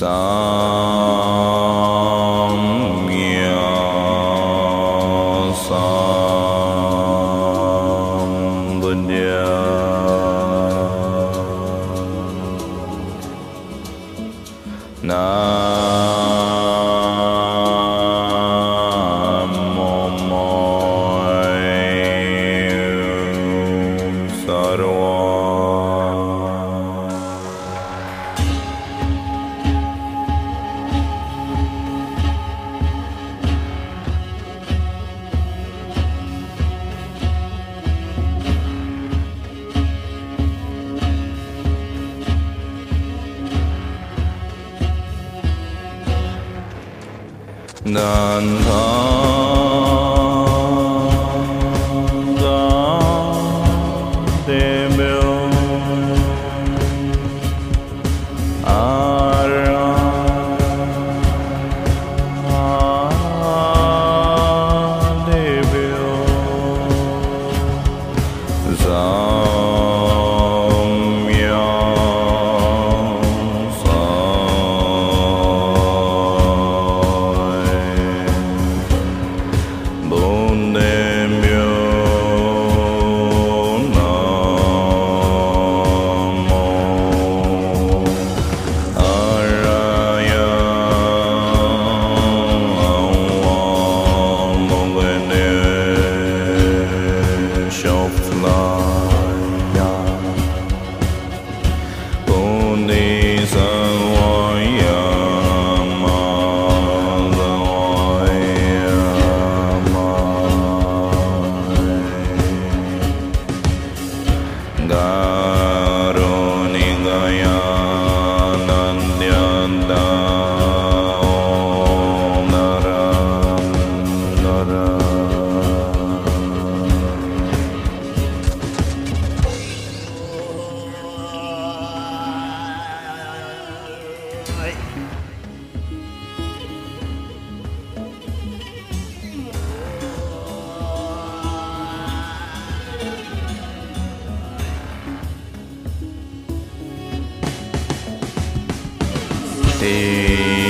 Sa Ah. 难逃 Dang. E